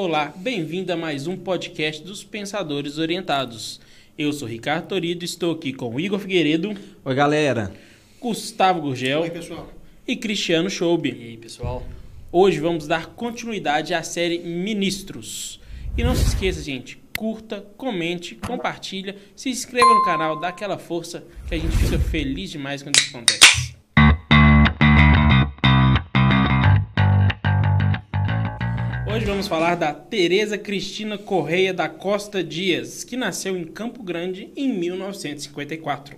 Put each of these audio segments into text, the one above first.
Olá, bem-vindo a mais um podcast dos Pensadores Orientados. Eu sou Ricardo Torido, estou aqui com Igor Figueiredo. Oi, galera. Gustavo Gurgel. Oi, pessoal. E Cristiano Schoube. E aí, pessoal? Hoje vamos dar continuidade à série Ministros. E não se esqueça, gente, curta, comente, compartilha, se inscreva no canal, dá aquela força que a gente fica feliz demais quando isso acontece. Hoje vamos falar da Tereza Cristina Correia da Costa Dias, que nasceu em Campo Grande em 1954.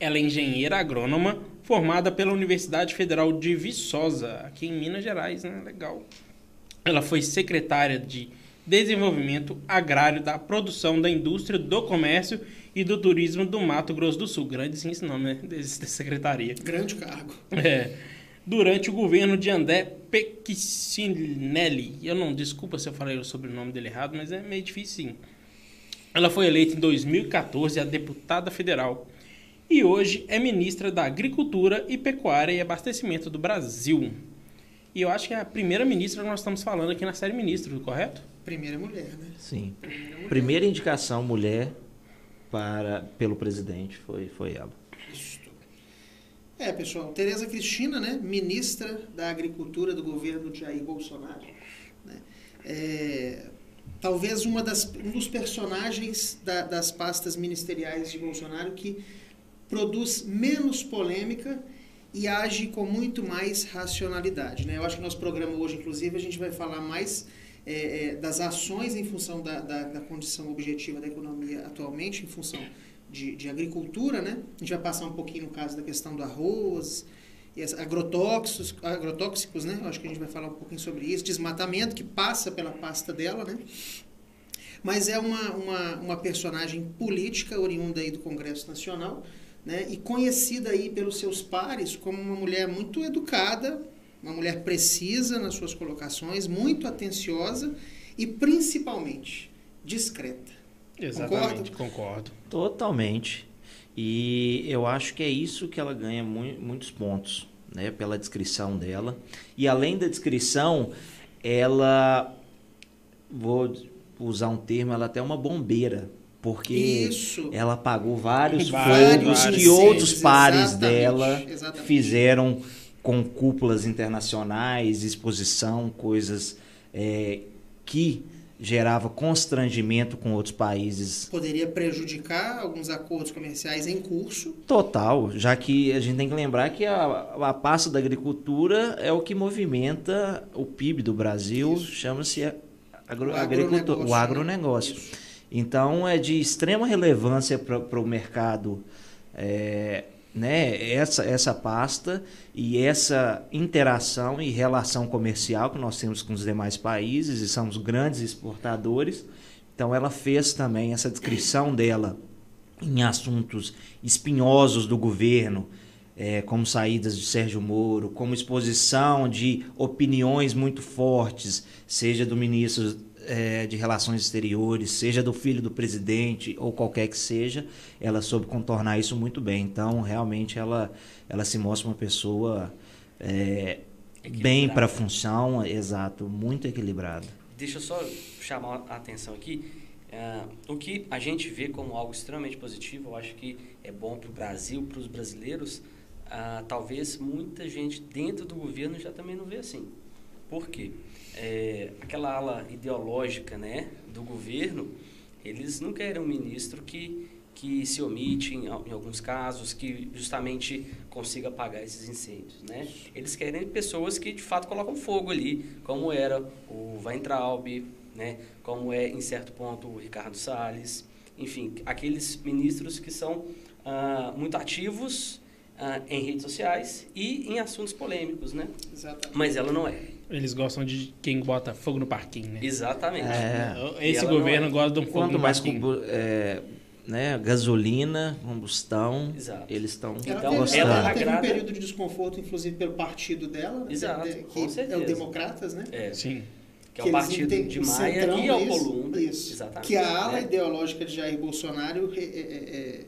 Ela é engenheira agrônoma, formada pela Universidade Federal de Viçosa, aqui em Minas Gerais, né? Legal. Ela foi secretária de Desenvolvimento Agrário da Produção da Indústria do Comércio e do Turismo do Mato Grosso do Sul. Grande sim esse nome, né? Dessa secretaria. Grande cargo. É. Durante o governo de André Peccinelli. Eu não, desculpa se eu falei o sobrenome dele errado, mas é meio difícil sim. Ela foi eleita em 2014 a deputada federal e hoje é ministra da Agricultura e Pecuária e Abastecimento do Brasil. E eu acho que é a primeira ministra que nós estamos falando aqui na série Ministro, correto? Primeira mulher, né? Sim. Primeira mulher. Primeira indicação mulher para pelo presidente foi foi ela. Isso. É, pessoal, Tereza Cristina, né, ministra da Agricultura do governo de Jair Bolsonaro. Né? É, talvez uma das, um dos personagens da, das pastas ministeriais de Bolsonaro que produz menos polêmica e age com muito mais racionalidade. Né? Eu acho que nosso programa hoje, inclusive, a gente vai falar mais é, é, das ações em função da, da, da, condição objetiva da economia atualmente, em função de, de, agricultura. Né? A gente vai passar um pouquinho no caso da questão do arroz, e agrotóxicos, agrotóxicos, né? Eu acho que a gente vai falar um pouquinho sobre isso, desmatamento, que passa pela pasta dela, né? Mas é uma, uma, uma personagem política oriunda aí do Congresso Nacional, né, e conhecida aí pelos seus pares como uma mulher muito educada, uma mulher precisa nas suas colocações, muito atenciosa e principalmente discreta. Exatamente, concordo. concordo. Totalmente. E eu acho que é isso que ela ganha mu muitos pontos, né, pela descrição dela. E além da descrição, ela vou usar um termo, ela até é uma bombeira porque Isso. ela pagou vários, vários fogos que outros pares exatamente, dela exatamente. fizeram com cúpulas internacionais, exposição, coisas é, que gerava constrangimento com outros países. Poderia prejudicar alguns acordos comerciais em curso. Total, já que a gente tem que lembrar que a, a pasta da agricultura é o que movimenta o PIB do Brasil, chama-se agro, O agricultura, o agronegócio, né? agronegócio. Isso. Então é de extrema relevância para o mercado é, né, essa, essa pasta e essa interação e relação comercial que nós temos com os demais países e somos grandes exportadores. Então ela fez também essa descrição dela em assuntos espinhosos do governo, é, como saídas de Sérgio Moro, como exposição de opiniões muito fortes, seja do ministro é, de Relações Exteriores, seja do filho do presidente ou qualquer que seja, ela soube contornar isso muito bem. Então, realmente, ela, ela se mostra uma pessoa é, bem para a função, exato, muito equilibrada. Deixa eu só chamar a atenção aqui. Uh, o que a gente vê como algo extremamente positivo, eu acho que é bom para o Brasil, para os brasileiros, uh, talvez muita gente dentro do governo já também não vê assim. Por quê? É, aquela ala ideológica né, do governo, eles não querem um ministro que, que se omite em, em alguns casos, que justamente consiga apagar esses incêndios. Né? Eles querem pessoas que de fato colocam fogo ali, como era o Weintraub, né, como é em certo ponto o Ricardo Salles, enfim, aqueles ministros que são ah, muito ativos ah, em redes sociais e em assuntos polêmicos, né? Exatamente. Mas ela não é. Eles gostam de quem bota fogo no parquinho, né? Exatamente. É. Esse E ela governo não é. gosta de um fogo Quanto no mais parquinho. combu- é, né, gasolina, combustão, Exato. eles estão Ela, Então, gostando. ela teve um período de desconforto, inclusive pelo partido dela, né, Exato, de- com que é o Democratas, né? É, Sim. que é que o eles partido entendem- de o Maia Centrão, e Alcolumbre. Isso. Exatamente. Que a ala ideológica de Jair Bolsonaro re- é- é- é-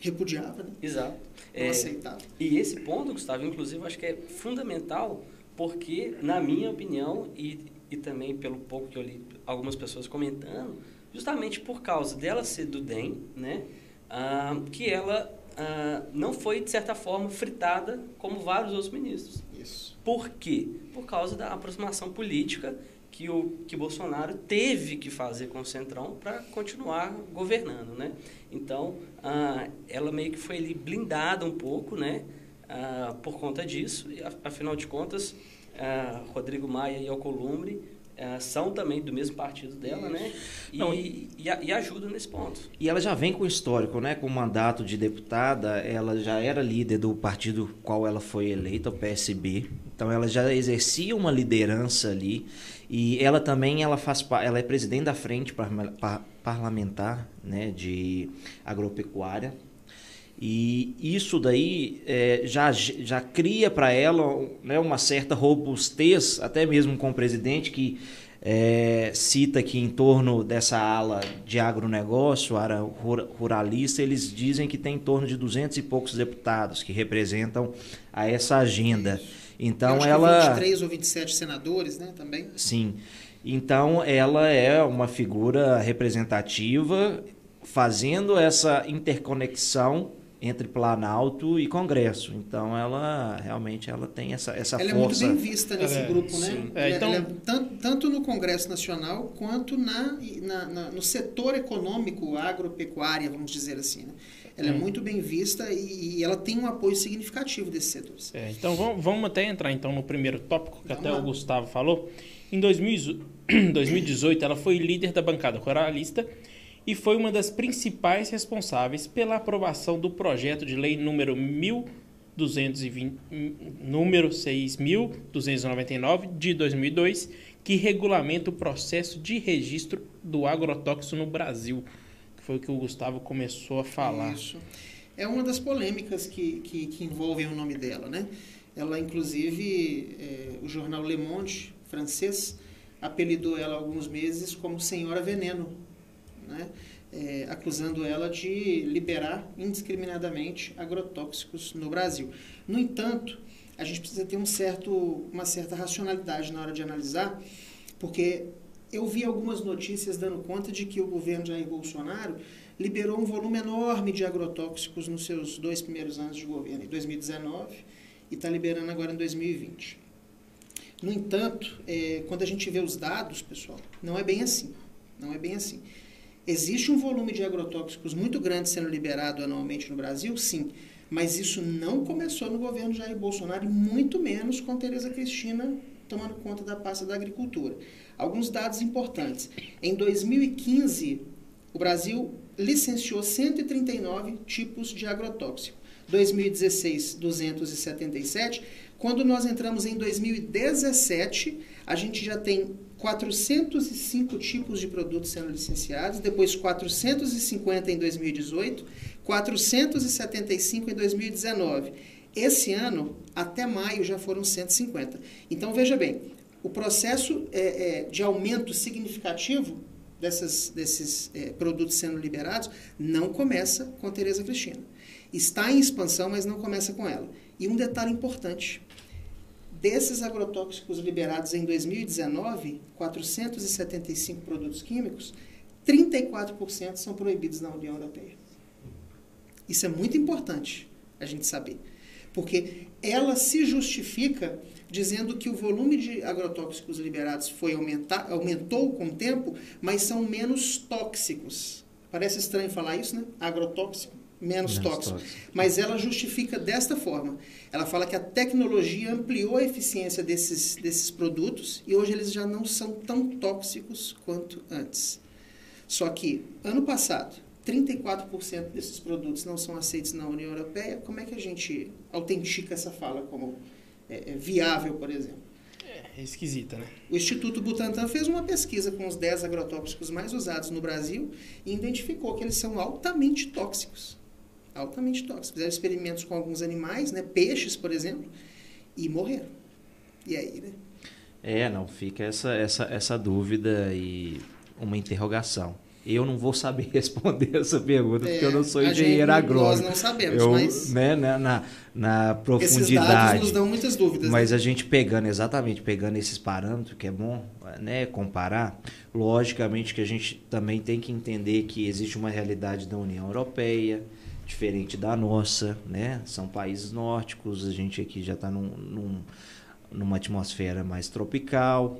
repudiava, né? Exato. Não É, aceitava. E esse ponto, Gustavo, inclusive, eu acho que é fundamental, porque, na minha opinião, e e também pelo pouco que eu li algumas pessoas comentando, justamente por causa dela ser do DEM, né, ah, que ela ah, não foi, de certa forma, fritada como vários outros ministros. Isso. Por quê? Por causa da aproximação política que o que Bolsonaro teve que fazer com o Centrão para continuar governando, né? Então, ah, ela meio que foi blindada um pouco, né? Ah, por conta disso, e afinal de contas, ah, Rodrigo Maia e Alcolumbre ah, são também do mesmo partido dela, né? E, Não, e, e ajudam nesse ponto. E ela já vem com histórico, né? Com mandato de deputada, ela já era líder do partido qual ela foi eleita, o PSB. Então ela já exercia uma liderança ali. E ela também ela faz ela é presidente da frente parlamentar, né, de agropecuária. E isso daí é, já, já cria para ela né, uma certa robustez, até mesmo com o presidente, que é, cita que em torno dessa ala de agronegócio, área ruralista, eles dizem que tem em torno de 200 e poucos deputados que representam a essa agenda. Então ela. Que 23 ou 27 senadores, né, também? Sim. Então ela é uma figura representativa fazendo essa interconexão entre Planalto e Congresso. Então ela realmente ela tem essa essa ela força. é muito bem vista nesse É, grupo, né? sim. Ela, É, então- ela é tanto, tanto no Congresso Nacional quanto na, na- na- no setor econômico, agropecuária, vamos dizer assim. Né? Ela é muito bem vista e, e ela tem um apoio significativo desses setores. É, então vamos, vamos até entrar então no primeiro tópico que Vamos até lá. o Gustavo falou. Em 2000 2018, ela foi líder da bancada ruralista e foi uma das principais responsáveis pela aprovação do projeto de lei número 1220, número 6.299 de 2002, que regulamenta o processo de registro do agrotóxico no Brasil, que foi o que o Gustavo começou a falar. Isso. É uma das polêmicas que, que, que envolvem o nome dela, né? Ela, inclusive, é, o jornal Le Monde, francês, apelidou ela há alguns meses como Senhora Veneno, né? É, acusando ela de liberar indiscriminadamente agrotóxicos no Brasil. No entanto, a gente precisa ter um certo, uma certa racionalidade na hora de analisar, porque eu vi algumas notícias dando conta de que o governo Jair Bolsonaro liberou um volume enorme de agrotóxicos nos seus dois primeiros anos de governo, em 2019 e está liberando agora em 2020. No entanto, é, quando a gente vê os dados, pessoal, não é bem assim. Não é bem assim. Existe um volume de agrotóxicos muito grande sendo liberado anualmente no Brasil, sim, mas isso não começou no governo Jair Bolsonaro e muito menos com Tereza Cristina tomando conta da pasta da agricultura. Alguns dados importantes. Em 2015, o Brasil licenciou 139 tipos de agrotóxico. 2016, 277. Quando nós entramos em 2017, a gente já tem 405 tipos de produtos sendo licenciados, depois 450 em 2018, 475 em 2019. Esse ano, até maio, já foram 150. Então, veja bem, o processo é, é, de aumento significativo dessas, desses é, produtos sendo liberados não começa com a Tereza Cristina. Está em expansão, mas não começa com ela. E um detalhe importante: desses agrotóxicos liberados em 2019, 475 produtos químicos, 34% são proibidos na União Europeia. Isso é muito importante a gente saber, porque ela se justifica dizendo que o volume de agrotóxicos liberados foi aumentar, aumentou com o tempo, mas são menos tóxicos. Parece estranho falar isso, né? Agrotóxico, menos, Menos tóxico. tóxico. Mas ela justifica desta forma. Ela fala que a tecnologia ampliou a eficiência desses, desses produtos e hoje eles já não são tão tóxicos quanto antes. Só que, ano passado, 34% desses produtos não são aceitos na União Europeia. Como é que a gente autentica essa fala como é, é, viável, por exemplo? É esquisita, né? O Instituto Butantan fez uma pesquisa com os 10 agrotóxicos mais usados no Brasil e identificou que eles são altamente tóxicos. Altamente tóxicos. Fizeram experimentos com alguns animais, né, peixes, por exemplo, e morreram. E aí, né? É, não, fica essa, essa, essa dúvida e uma interrogação. Eu não vou saber responder essa pergunta, É, porque eu não sou a engenheiro agrônomo. Nós não sabemos, eu, mas né, na, na, na esses dados profundidade. nos dão muitas dúvidas. Mas né? a gente pegando, exatamente, pegando esses parâmetros, que é bom né, comparar, logicamente que a gente também tem que entender que existe uma realidade da União Europeia, diferente da nossa, né? São países nórdicos, a gente aqui já está num, num- numa atmosfera mais tropical.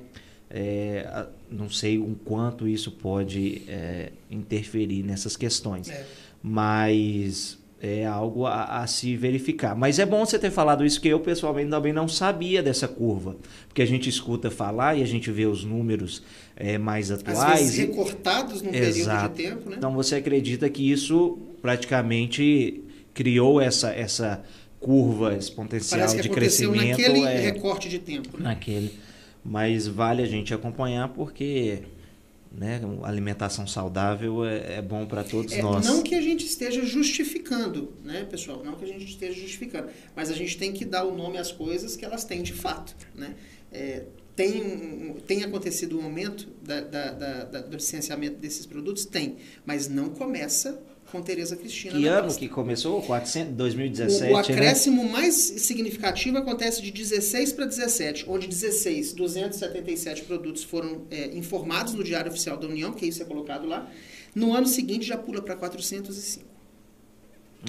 É, não sei o quanto isso pode é, interferir nessas questões É. mas é algo a, a se verificar. Mas é bom você ter falado isso, que eu pessoalmente também não sabia dessa curva, porque a gente escuta falar e a gente vê os números é, mais Às atuais. vezes e- recortados num Exato. período de tempo, né? Então você acredita que isso praticamente criou essa, essa curva, esse potencial Parece que de crescimento naquele é, recorte de tempo, né? naquele. Mas vale a gente acompanhar porque né, alimentação saudável é, é bom para todos É, nós. não que a gente esteja justificando, né, pessoal? Não que a gente esteja justificando, mas a gente tem que dar o nome às coisas que elas têm de fato, né? É, tem, tem acontecido um aumento da, da- da- da- do licenciamento desses produtos? Tem, mas não começa com Tereza Cristina. Que ano pasta. que começou? 400, O, 2017, o né? acréscimo mais significativo acontece de 16 para 17, onde 16, 277 produtos foram é, informados no Diário Oficial da União, que isso é colocado lá. No ano seguinte já pula para 405.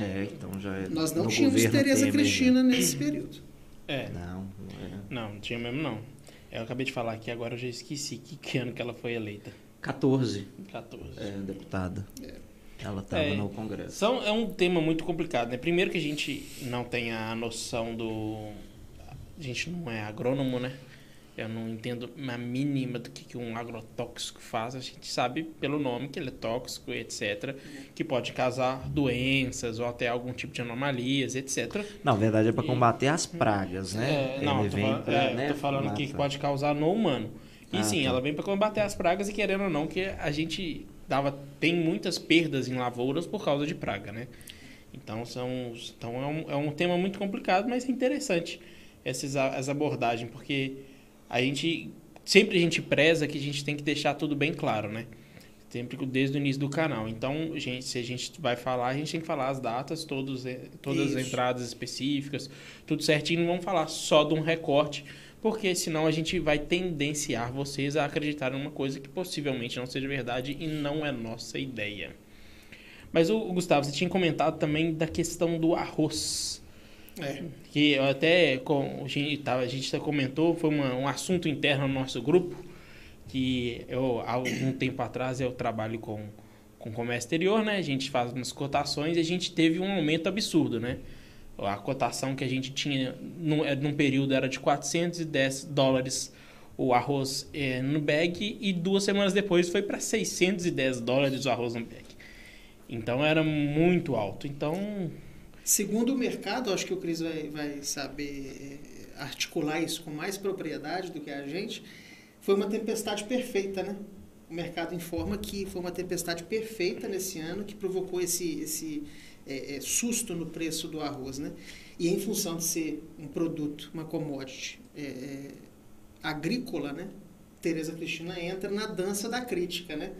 É, então já é Nós não tínhamos Tereza Temer, Cristina nesse período. É, né? Não, não é. não, não tinha mesmo não. Eu acabei de falar aqui, agora eu já esqueci que, que ano que ela foi eleita. 14, 14. é, deputada. Ela estava É. no Congresso. São, é um tema muito complicado, né? Primeiro que a gente não tem a noção do... A gente não é agrônomo, né? Eu não entendo a mínima do que, que um agrotóxico faz. A gente sabe pelo nome que ele é tóxico, etc. Que pode causar doenças ou até algum tipo de anomalias, etc. Não, na verdade é para E- combater as pragas, né? É, não, Ele tô, vem pra, é, né, tô falando o que mata. pode causar no humano. E Ah, sim, tá. ela vem para combater as pragas e querendo ou não, que a gente dava, tem muitas perdas em lavouras por causa de praga, né? Então, são, então é, um, é um tema muito complicado, mas é interessante essas, as abordagens, porque a gente sempre a gente preza que a gente tem que deixar tudo bem claro, né? Sempre desde o início do canal. Então, gente, se a gente vai falar, a gente tem que falar as datas, todos, eh, todas as Isso. entradas específicas, tudo certinho, não vamos falar só de um recorte, porque senão a gente vai tendenciar vocês a acreditar em uma coisa que possivelmente não seja verdade e não é nossa ideia. Mas o, Gustavo, você tinha comentado também da questão do arroz. É. Que eu até com, a gente comentou, foi uma- um assunto interno no nosso grupo, que eu há algum tempo atrás eu trabalho com, com comércio exterior, né? A gente faz umas cotações e a gente teve um aumento absurdo, né? A cotação que a gente tinha num, eh, num período era de 410 dólares o arroz eh, no bag e duas semanas depois foi para 610 dólares o arroz no bag. Então era muito alto. Então, Segundo o mercado, acho que o Cris vai, vai saber eh, articular isso com mais propriedade do que a gente. Foi uma tempestade perfeita, né? O mercado informa que foi uma tempestade perfeita nesse ano que provocou esse, esse eh, eh, susto no preço do arroz, né? E em função de ser um produto, uma commodity eh, eh, agrícola, né? Tereza Cristina entra na dança da crítica, né?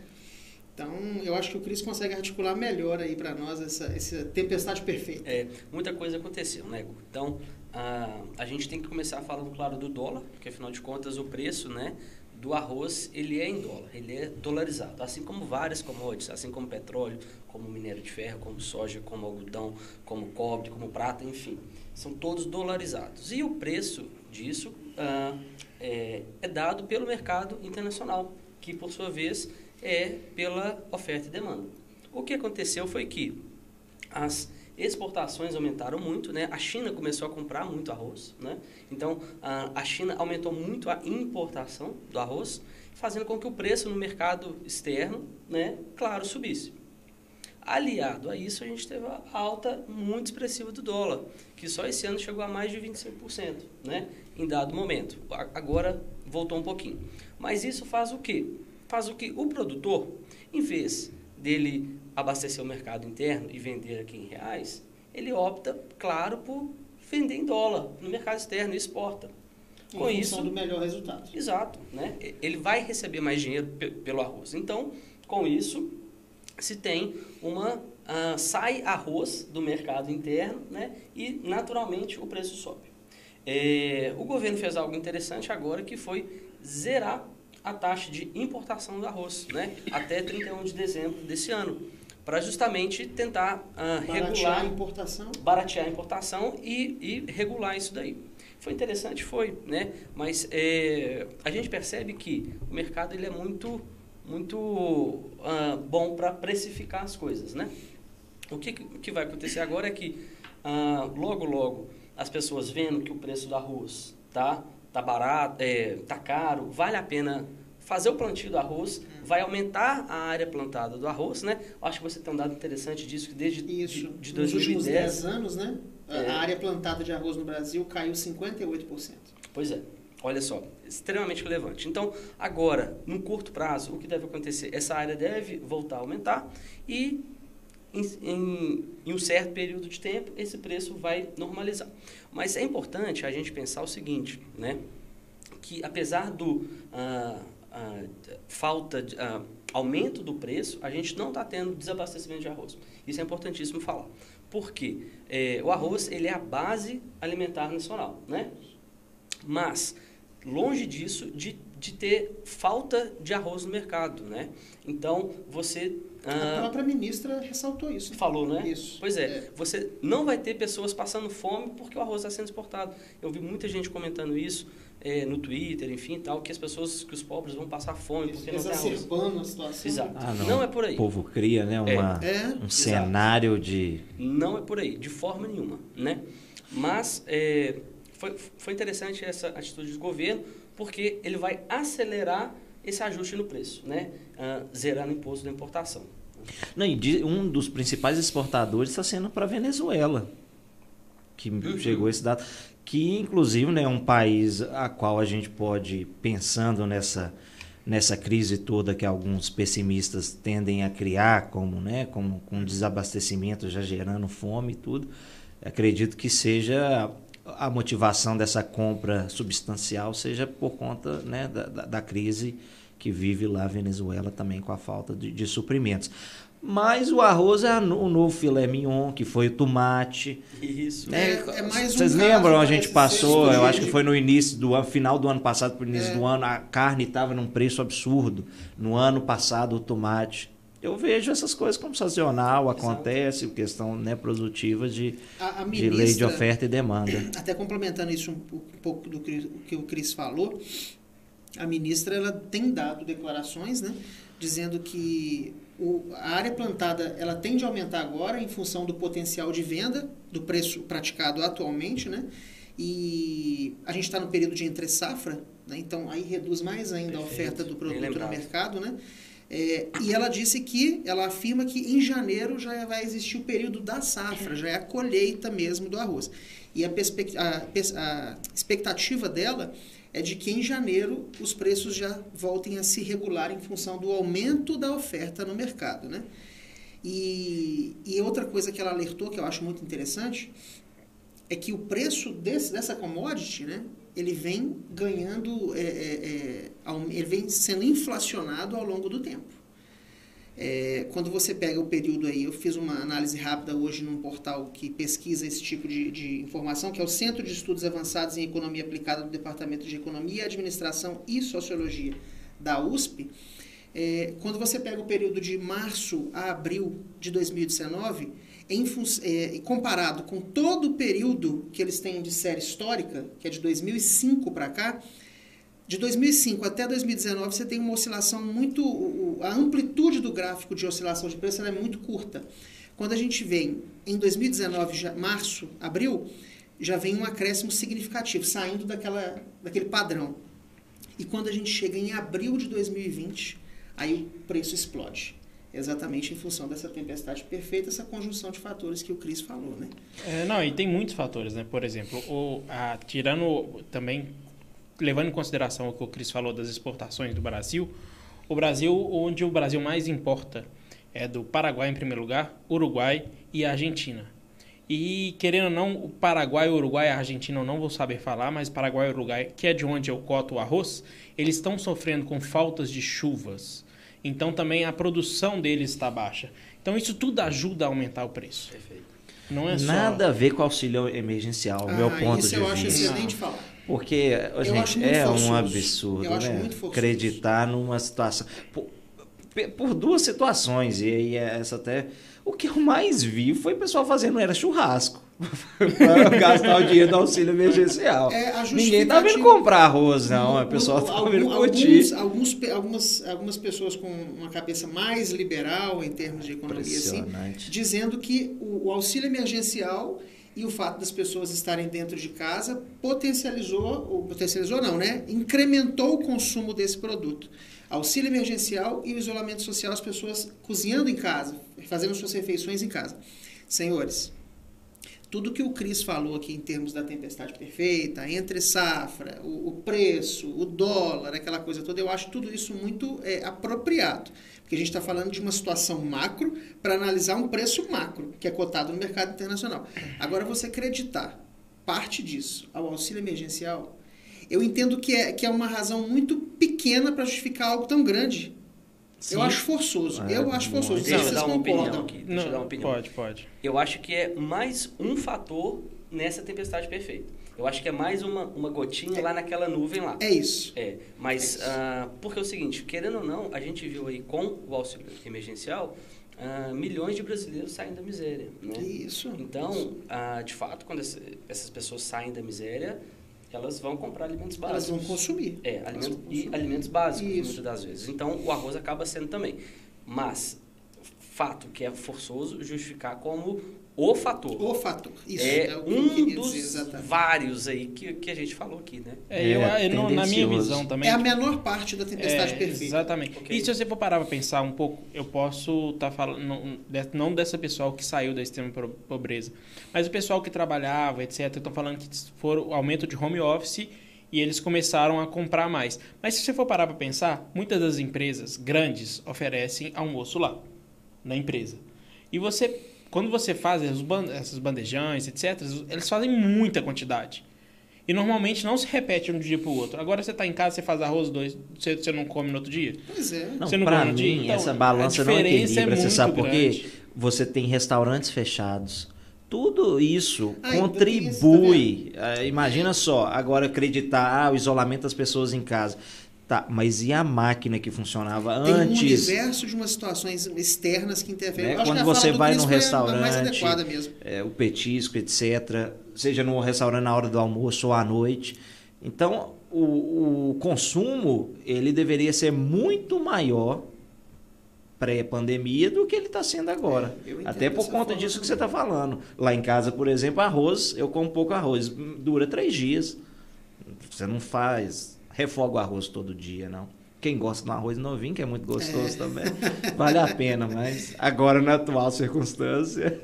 Então, eu acho que o Cris consegue articular melhor aí para nós essa, essa tempestade perfeita. É, muita coisa aconteceu, né? Então, a, a gente tem que começar falando, claro, do dólar, porque afinal de contas o preço, né, do arroz, ele é em dólar, ele é dolarizado, assim como várias commodities, assim como petróleo, como minério de ferro, como soja, como algodão, como cobre, como prata, enfim, são todos dolarizados. E o preço disso ah, é, é dado pelo mercado internacional, que por sua vez é pela oferta e demanda. O que aconteceu foi que as exportações aumentaram muito, né? A China começou a comprar muito arroz, né? Então, a, China aumentou muito a importação do arroz, fazendo com que o preço no mercado externo, né, claro, subisse. Aliado a isso, a gente teve a alta muito expressiva do dólar, que só esse ano chegou a mais de 25%, né? Em dado momento. Agora voltou um pouquinho. Mas isso faz o quê? Faz o que o produtor, em vez dele abastecer o mercado interno e vender aqui em reais, ele opta, claro, por vender em dólar no mercado externo e exporta. em Com função isso, do melhor resultado. Exato, né? Ele vai receber mais dinheiro pe- pelo arroz. Então, com isso, se tem uma uh, sai arroz do mercado interno, né? E naturalmente o preço sobe. É, o governo fez algo interessante agora que foi zerar a taxa de importação do arroz, né? Até 31 de dezembro desse ano para justamente tentar uh, regular a importação, baratear a importação e, e, regular isso daí. Foi interessante, foi, né? Mas é, a gente percebe que o mercado ele é muito, muito uh, bom para precificar as coisas, né? O que, que vai acontecer agora é que uh, logo, logo as pessoas vendo que o preço do arroz tá, tá barato, é, tá caro, vale a pena fazer o plantio do arroz, vai aumentar a área plantada do arroz, né? Acho que você tem um dado interessante disso, que desde Isso. De, de 2010... Nos últimos 10 anos, né? É. A área plantada de arroz no Brasil caiu 58%. Pois é. Olha só, extremamente relevante. Então, agora, no curto prazo, o que deve acontecer? Essa área deve voltar a aumentar e, em, em, em um certo período de tempo, esse preço vai normalizar. Mas é importante a gente pensar o seguinte, né? Que apesar do... Ah, falta de aumento do preço, a gente não está tendo desabastecimento de arroz. Isso é importantíssimo falar. Por quê? É, o arroz ele é a base alimentar nacional, né? Mas, longe disso, de, de ter falta de arroz no mercado, né? Então, você... A própria ministra ressaltou isso. Falou, né? Isso. Pois é, é, Você não vai ter pessoas passando fome porque o arroz está sendo exportado. Eu vi muita gente comentando isso é, no Twitter, enfim, tal, que as pessoas, que os pobres vão passar fome porque não tem arroz. a situação. Exato. Ah, não. não. é por aí. O povo cria, né, uma, é. um cenário de... Não é por aí, de forma nenhuma, né? Mas é, foi, foi interessante essa atitude do governo, porque ele vai acelerar esse ajuste no preço, né? Uh, zerando o imposto da importação. Não, um dos principais exportadores está sendo para a Venezuela, que uhum. chegou esse dado que inclusive né, é um país a qual a gente pode, pensando nessa, nessa crise toda que alguns pessimistas tendem a criar, como, né, como com desabastecimento já gerando fome e tudo, acredito que seja a motivação dessa compra substancial seja por conta né, da, da, da crise que vive lá a Venezuela também com a falta de, de suprimentos. Mas o arroz é o novo filé mignon, que foi o tomate. Isso. Né? É, é mais Vocês um lembram? A gente passou, eu acho que foi no início do final do ano passado para o início é. do ano, a carne estava num preço absurdo. No ano passado, o tomate. Eu vejo essas coisas como sazonal, acontece, Exato. questão né, produtiva de, a, a ministra, de lei de oferta e demanda. Até complementando isso um, um pouco do que, que o Cris falou, a ministra ela tem dado declarações, né, dizendo que o, a área plantada ela tende a aumentar agora em função do potencial de venda, do preço praticado atualmente, né? E a gente está no período de entre safra, né? então aí reduz mais ainda Perfeito. a oferta do produto no mercado, né? É, e ela disse que, ela afirma que em janeiro já vai existir o período da safra, já é a colheita mesmo do arroz. E a, a, a expectativa dela é de que em janeiro os preços já voltem a se regular em função do aumento da oferta no mercado. Né? E, e outra coisa que ela alertou, que eu acho muito interessante, é que o preço desse, dessa commodity, né, ele vem ganhando, é, é, é, ele vem sendo inflacionado ao longo do tempo. É, quando você pega o período aí, eu fiz uma análise rápida hoje num portal que pesquisa esse tipo de, de informação, que é o Centro de Estudos Avançados em Economia Aplicada do Departamento de Economia, Administração e Sociologia da USP. É, quando você pega o período de março a abril de 2019, em, é, comparado com todo o período que eles têm de série histórica, que é de 2005 para cá, de 2005 até 2019 você tem uma oscilação muito. A amplitude do gráfico de oscilação de preço é muito curta. Quando a gente vem em 2019, já, março, abril, já vem um acréscimo significativo, saindo daquela, daquele padrão. E quando a gente chega em abril de 2020, aí o preço explode. Exatamente em função dessa tempestade perfeita, essa conjunção de fatores que o Cris falou, né? É, não, e tem muitos fatores, né? Por exemplo, o, a, tirando também levando em consideração o que o Cris falou das exportações do Brasil, o Brasil, onde o Brasil mais importa é do Paraguai em primeiro lugar, Uruguai e Argentina. E querendo ou não, o Paraguai, o Uruguai e a Argentina eu não vou saber falar, mas Paraguai e Uruguai, que é de onde eu coto o arroz, eles estão sofrendo com faltas de chuvas. Então também a produção deles está baixa. Então isso tudo ajuda a aumentar o preço. Perfeito. Não é só... Nada a ver com auxílio emergencial, Ah, meu ponto isso de eu acho vista. excelente falar. Porque, Eu gente, é um absurdo, né? Acreditar numa situação. Por, por duas situações, e aí essa até. O que eu mais vi foi o pessoal fazendo era churrasco. para gastar o dinheiro do auxílio emergencial. É, Ninguém tá vindo comprar arroz, não. O pessoal tá vindo curtir. alguns, algumas, algumas pessoas com uma cabeça mais liberal em termos de economia, assim, dizendo que o, o auxílio emergencial e o fato das pessoas estarem dentro de casa potencializou, ou potencializou não, né? Incrementou o consumo desse produto. Auxílio emergencial e o isolamento social, as pessoas cozinhando em casa, fazendo suas refeições em casa. Senhores, tudo que o Cris falou aqui em termos da tempestade perfeita, entre safra, o, o preço, o dólar, aquela coisa toda, eu acho tudo isso muito é, apropriado. Porque a gente está falando de uma situação macro para analisar um preço macro, que é cotado no mercado internacional. Agora, você acreditar parte disso ao auxílio emergencial, eu entendo que é, que é uma razão muito pequena para justificar algo tão grande. Sim. Eu acho forçoso. É, eu acho forçoso. Não Deixa se eu vocês dar uma opinião aqui. Deixa eu dar uma opinião. Pode, pode. Eu acho que é mais um fator nessa tempestade perfeita. Eu acho que é mais uma, uma gotinha lá naquela nuvem lá. É isso. É, mas ah, porque é o seguinte, querendo ou não, a gente viu aí com o auxílio emergencial ah, milhões de brasileiros saem da miséria, né? Isso. Então, ah, de fato, quando essas pessoas saem da miséria, elas vão comprar alimentos Elas básicos. vão consumir. É, Elas alimentos, vão e consumir. alimentos básicos, Isso. muitas das vezes. Então, o arroz acaba sendo também. Mas, fato que é forçoso justificar como o fator. O fator. Isso é, o que eu um dos exatamente. vários aí que, que a gente falou aqui, né? É, eu, É, eu na minha visão também. É a menor parte da tempestade É, perfeita. Exatamente. Ok. E se você for parar pra pensar um pouco, eu posso estar falando, não, não dessa pessoal que saiu da extrema pobreza, mas o pessoal que trabalhava, etc., estão falando que foram o aumento de home office e eles começaram a comprar mais. Mas se você for parar para pensar, muitas das empresas grandes oferecem almoço lá, na empresa. E você, quando você faz essas bandejões, etc., eles fazem muita quantidade. E normalmente não se repete um dia para o outro. Agora você está em casa, você faz arroz dois, você, você não come no outro dia? Pois é. Não, Você não pra come no dia? mim, Então, essa balança não é equilibra. você muito sabe por quê? Você tem restaurantes fechados. Tudo isso Ah, ainda tem isso, contribui. Ah, imagina só, agora acreditar, ah, o isolamento das pessoas em casa. Tá, mas e a máquina que funcionava Tem um antes? universo de umas situações externas que interferem. Né? Quando você vai num restaurante, é, o petisco, etc. Seja no restaurante na hora do almoço ou à noite. Então, o, o consumo ele deveria ser muito maior pré-pandemia do que ele está sendo agora. É, Até por conta disso que você está falando. Lá em casa, por exemplo, arroz, eu como pouco arroz. Dura três dias. Você não faz, refoga o arroz todo dia, não. Quem gosta do arroz novinho, que é muito gostoso É. também, vale a pena, mas agora, na atual circunstância,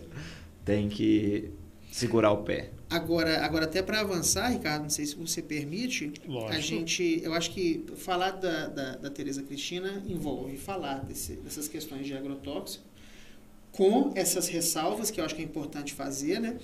tem que segurar o pé. Agora, agora até para avançar, Ricardo, não sei se você permite, Lógico. a gente, eu acho que falar da, da, da Tereza Cristina envolve falar desse- dessas questões de agrotóxico, com essas ressalvas que eu acho que é importante fazer, né?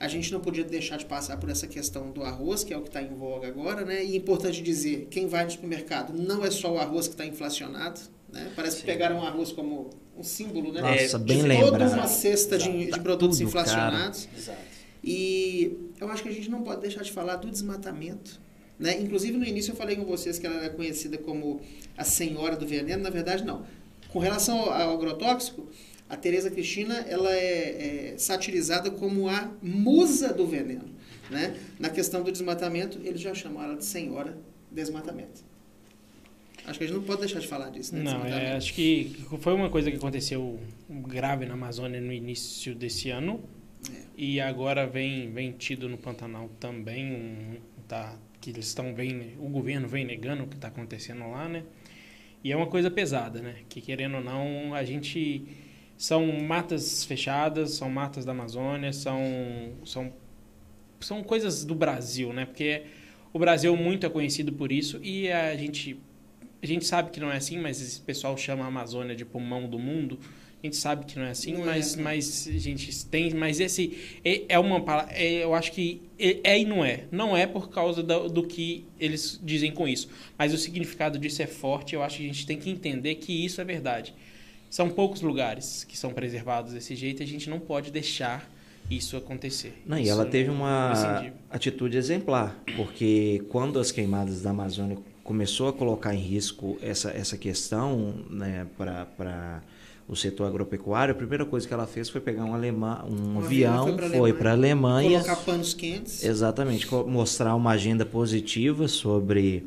A gente não podia deixar de passar por essa questão do arroz, que é o que está em voga agora, né? E é importante dizer, quem vai no supermercado, não é só o arroz que está inflacionado, né? Parece que Sim. pegaram o arroz como um símbolo, né? Nossa, de bem toda lembrado. uma cesta de, Tá de produtos inflacionados. Exato. E eu acho que a gente não pode deixar de falar do desmatamento. Né? Inclusive, no início eu falei com vocês que ela era conhecida como a senhora do veneno. Na verdade, não. Com relação ao agrotóxico, a Tereza Cristina ela é, é satirizada como a musa do veneno. Né? Na questão do desmatamento, eles já chamam ela de senhora desmatamento. Acho que a gente não pode deixar de falar disso. Né? Não, é, acho que foi uma coisa que aconteceu grave na Amazônia no início desse ano. É. E agora vem, vem tido no Pantanal também, um, tá, que eles estão bem, o governo vem negando o que está acontecendo lá, né? E é uma coisa pesada, né? Que querendo ou não, a gente são matas fechadas, são matas da Amazônia, são são são coisas do Brasil, né? Porque o Brasil muito é conhecido por isso e a gente a gente sabe que não é assim, mas esse pessoal chama a Amazônia de pulmão do mundo. A gente sabe que não é assim, Não é, mas, né? mas a gente tem. Mas esse é, é uma pala- é, Eu acho que é, é e não é. Não é por causa do, do que eles dizem com isso. Mas o significado disso é forte. Eu acho que a gente tem que entender que isso é verdade. São poucos lugares que são preservados desse jeito e a gente não pode deixar isso acontecer. Não, e Isso ela teve não é uma atitude exemplar, porque quando as queimadas da Amazônia começou a colocar em risco essa, essa questão né, para o setor agropecuário, a primeira coisa que ela fez foi pegar um, alemã, um, Um avião, avião foi para a Alemanha, Colocar panos quentes. exatamente, mostrar uma agenda positiva sobre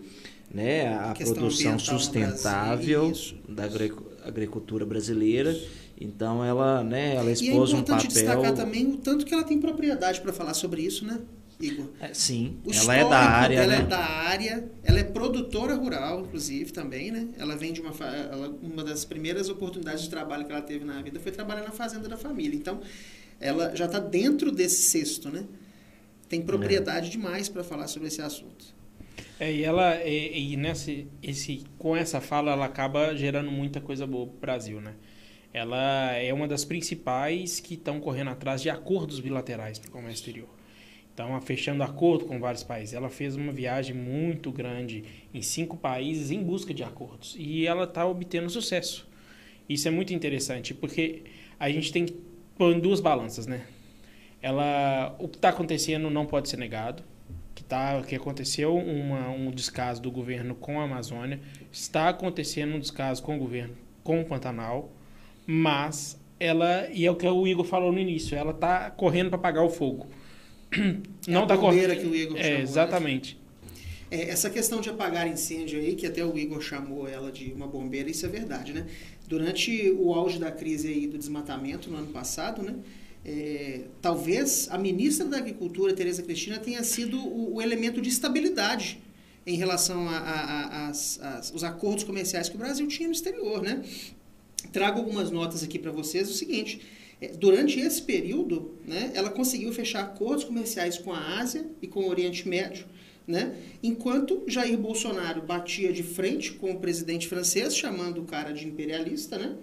né, a, A produção sustentável Brasil, isso. da agri- agricultura brasileira. Então ela, né, ela E é expôs um importante papel. destacar também o tanto que ela tem propriedade para falar sobre isso, né, Igor? É, sim, O ela é da área, dela né? é da área, ela é produtora rural, inclusive, também, né? Ela vem de uma... Ela, uma das primeiras oportunidades de trabalho que ela teve na vida foi trabalhar na fazenda da família. Então, ela já está dentro desse cesto, né? Tem propriedade demais para falar sobre esse assunto. É, e ela e, e nesse esse com essa fala ela acaba gerando muita coisa boa pro Brasil, né? Ela é uma das principais que estão correndo atrás de acordos bilaterais para o comércio exterior. Então, fechando acordo com vários países. Ela fez uma viagem muito grande em cinco países em busca de acordos. E ela está obtendo sucesso. Isso é muito interessante, porque a gente tem que pôr em duas balanças, né? Ela, o que está acontecendo não pode ser negado. Que, tá, que aconteceu uma, um descaso do governo com a Amazônia. Está acontecendo um descaso com o governo com o Pantanal. Mas ela, e é o que o Igor falou no início, ela está correndo para apagar o fogo. É a tá bombeira correndo. que o Igor É, chamou, né? exatamente. É, essa questão de apagar incêndio aí, que até o Igor chamou ela de uma bombeira, isso é verdade, né? Durante o auge da crise aí do desmatamento no ano passado, né? É, talvez a ministra da Agricultura, Tereza Cristina, tenha sido o, o elemento de estabilidade em relação a, a- a- às- às- os acordos comerciais que o Brasil tinha no exterior, né? Trago algumas notas aqui para vocês. O seguinte: é, durante esse período, né, ela conseguiu fechar acordos comerciais com a Ásia e com o Oriente Médio, né? Enquanto Jair Bolsonaro batia de frente com o presidente francês, chamando o cara de imperialista, né?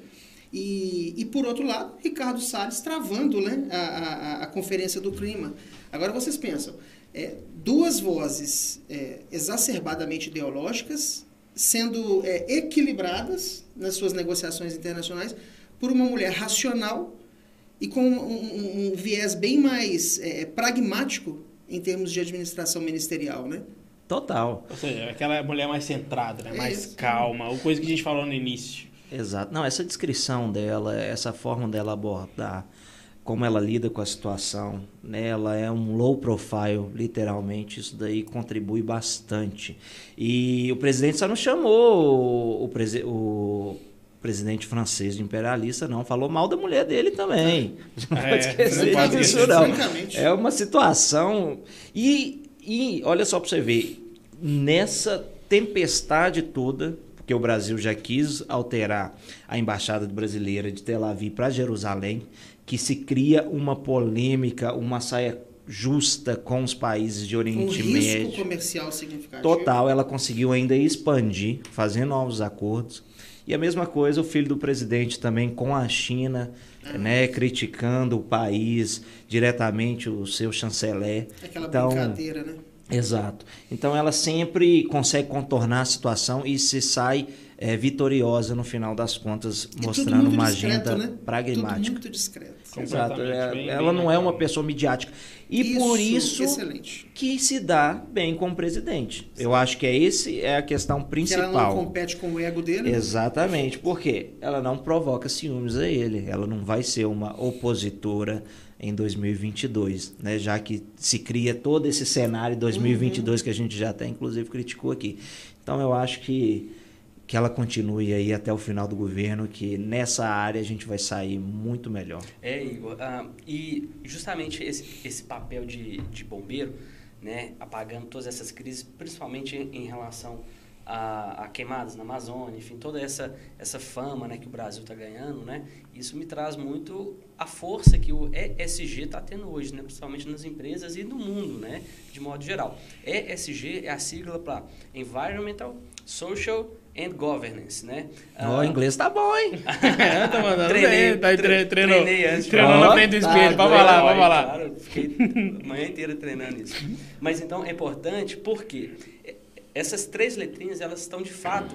E, e por outro lado, Ricardo Salles travando né, a, a, a conferência do clima. Agora vocês pensam, é, duas vozes é, exacerbadamente ideológicas sendo é, equilibradas nas suas negociações internacionais por uma mulher racional e com um, um- um viés bem mais é, pragmático em termos de administração ministerial, né? Total. Ou seja, aquela mulher mais centrada, né? É mais calma, o coisa que a gente falou no início. Exato. Não, essa descrição dela, essa forma dela abordar como ela lida com a situação, né? ela é um low profile, literalmente, isso daí contribui bastante. E o presidente só não chamou o, presi- o presidente francês de imperialista, não, falou mal da mulher dele também. Não É, pode esquecer não pode disso, não. É uma situação. E, e olha só para você ver, nessa tempestade toda, porque o Brasil já quis alterar a embaixada brasileira de Tel Aviv para Jerusalém, que se cria uma polêmica, uma saia justa com os países de Um Oriente risco Médio. comercial significativo. Total, ela conseguiu ainda expandir, fazer novos acordos. E a mesma coisa o filho do presidente também com a China, Ah. né, criticando o país diretamente, o seu chanceler. Aquela Então, brincadeira, né? Exato. Então ela sempre consegue contornar a situação e se sai eh, vitoriosa no final das contas, E mostrando uma discreto, agenda né? pragmática. Tudo muito discreto. Exato. Completamente, É- bem- ela bem não é uma pessoa midiática. E por isso Excelente. que se dá bem com o presidente. Eu acho que é esse é a questão Que ela principal. não compete com o ego dele. né? Exatamente, porque ela não provoca ciúmes a ele, ela não vai ser uma opositora em 2022, né? Já que se cria todo esse cenário Uhum. 2022 que a gente já até inclusive criticou aqui. Então eu acho que que ela continue aí até o final do governo, que nessa área a gente vai sair muito melhor. É, Igor. ah, e justamente esse, esse papel de, de bombeiro, né, apagando todas essas crises, principalmente em relação a, a queimadas na Amazônia, enfim, toda essa, essa fama né, que o Brasil está ganhando, né, isso me traz muito a força que o ESG está tendo hoje, né, principalmente nas empresas e no mundo, né, de modo geral. ESG é a sigla para Environmental, Social and Governance, né? O uh, inglês tá bom, hein? tá mandando treinei, bem. Tá tre treinou, treinei antes. Treinando na frente do Tá, espelho. Vamos lá, vamos lá. Claro, fiquei a manhã inteira treinando isso. Mas então é importante porque essas três letrinhas, elas estão de fato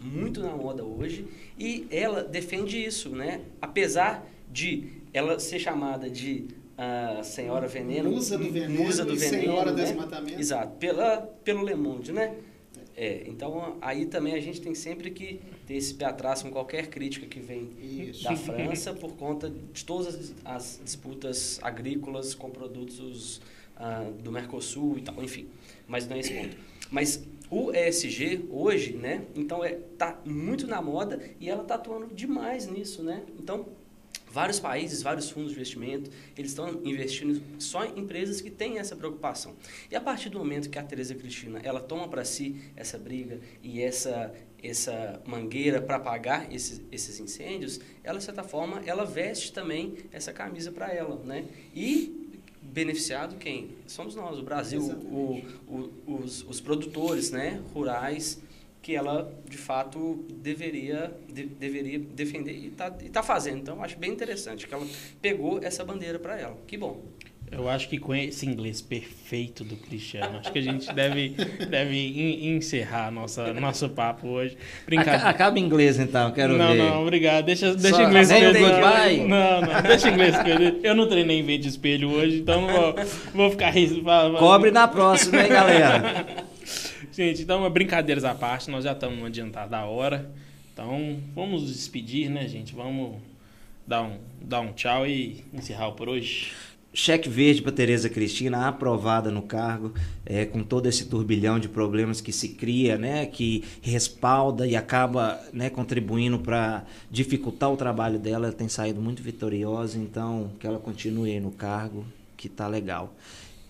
muito na moda hoje e ela defende isso, né? Apesar de ela ser chamada de uh, Senhora Veneno, Musa do Veneno, Musa do e Veneno, Senhora né? Desmatamento. Exato, pela, pelo Le Monde, né? É, então aí também a gente tem sempre que ter esse pé atrás com qualquer crítica que vem Isso. da França por conta de todas as, as disputas agrícolas com produtos ah, do Mercosul e tal, enfim. Mas não é esse ponto. Mas o ESG hoje, né? Então é tá muito na moda e ela tá atuando demais nisso, né? Então vários países, vários fundos de investimento, eles estão investindo só em empresas que têm essa preocupação. E a partir do momento que a Teresa Cristina ela toma para si essa briga e essa essa mangueira para apagar esses, esses incêndios, ela de certa forma ela veste também essa camisa para ela, né? E beneficiado quem? Somos nós, o Brasil, o, o, os, os produtores, né, rurais que ela de fato deveria de, deveria defender e está tá fazendo. Então acho bem interessante que ela pegou essa bandeira para ela. Que bom. Eu acho que com esse inglês perfeito do Cristiano, acho que a gente deve, deve in, encerrar nossa, nosso papo hoje. Aca- Acaba em inglês então, quero não, ver. não, obrigado. Deixa, deixa Só- inglês nem tem? Não, não, deixa inglês eu. Não treinei em vez de espelho hoje, então não vou, vou ficar fa- Cobre na próxima, hein, galera? Gente, então, brincadeiras à parte, nós já estamos no adiantado da hora. Então, vamos nos despedir, né, gente? Vamos dar um, dar um tchau e encerrar por hoje. Cheque verde para Tereza Cristina, aprovada no cargo, é, com todo esse turbilhão de problemas que se cria, né, que respalda e acaba né, contribuindo para dificultar o trabalho dela. Ela tem saído muito vitoriosa, então que ela continue aí no cargo, que tá legal.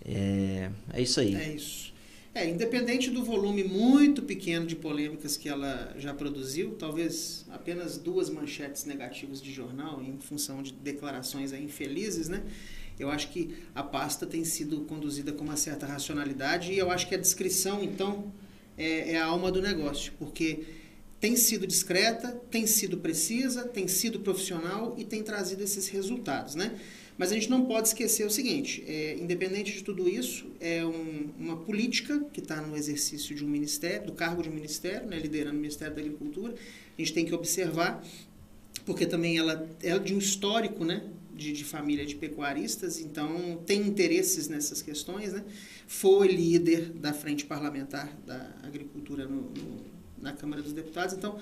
É, é isso aí. É isso. É, independente do volume muito pequeno de polêmicas que ela já produziu, talvez apenas duas manchetes negativas de jornal, em função de declarações infelizes, né? Eu acho que a pasta tem sido conduzida com uma certa racionalidade e eu acho que a descrição, então, é, é a alma do negócio, porque tem sido discreta, tem sido precisa, tem sido profissional e tem trazido esses resultados, né? Mas a gente não pode esquecer o seguinte: é, independente de tudo isso, é um, uma política que está no exercício de um ministério, do cargo de um ministério, né, liderando o Ministério da Agricultura. A gente tem que observar, porque também ela é de um histórico, né, de, de família de pecuaristas, então tem interesses nessas questões, né? Foi líder da frente parlamentar da agricultura no, no, na Câmara dos Deputados, então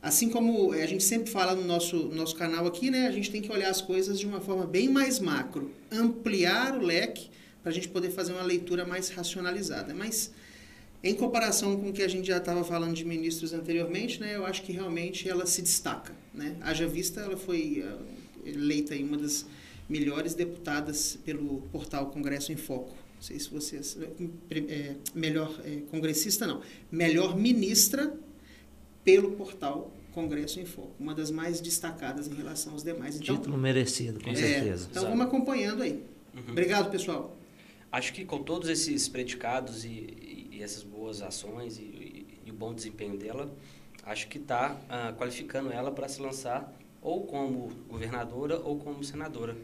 Assim como a gente sempre fala no nosso, nosso canal aqui, né, a gente tem que olhar as coisas de uma forma bem mais macro, ampliar o leque para a gente poder fazer uma leitura mais racionalizada. Mas, em comparação com o que a gente já estava falando de ministros anteriormente, né, eu acho que realmente ela se destaca. Né? Haja vista, ela foi uh, eleita em uma das melhores deputadas pelo portal Congresso em Foco. Não sei se vocês. É, melhor é, congressista, não. Melhor ministra pelo portal Congresso em Foco, uma das mais destacadas em relação aos demais. Então, Título merecido, com é, certeza. Então vamos acompanhando aí. Uhum. Obrigado, pessoal. Acho que com todos esses predicados e, e, e essas boas ações e, e, o bom desempenho dela, acho que está uh, qualificando ela para se lançar ou como governadora ou como senadora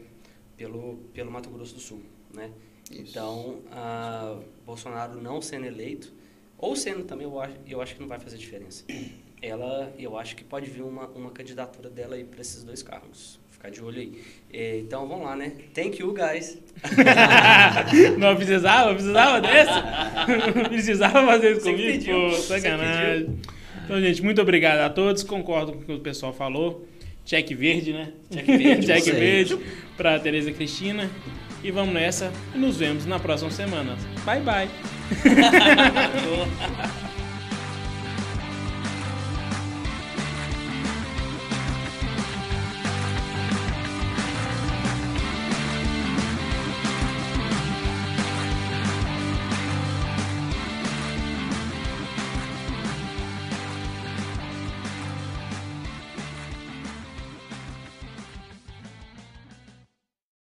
pelo, pelo Mato Grosso do Sul, né? Isso. Então, uh, Bolsonaro não sendo eleito, ou sendo também, eu acho, eu acho que não vai fazer diferença. Ela, eu acho que pode vir uma, uma candidatura dela aí para esses dois cargos. Ficar de olho aí. É, então, vamos lá, né? Thank you, guys. não precisava? Precisava dessa? precisava fazer isso Você comigo? pediu, Pô, sacanagem. Então, gente, muito obrigado a todos. Concordo com o que o pessoal falou. Cheque verde, né? Cheque verde. Cheque verde para Tereza Cristina. E vamos nessa. E nos vemos na próxima semana. Bye, bye.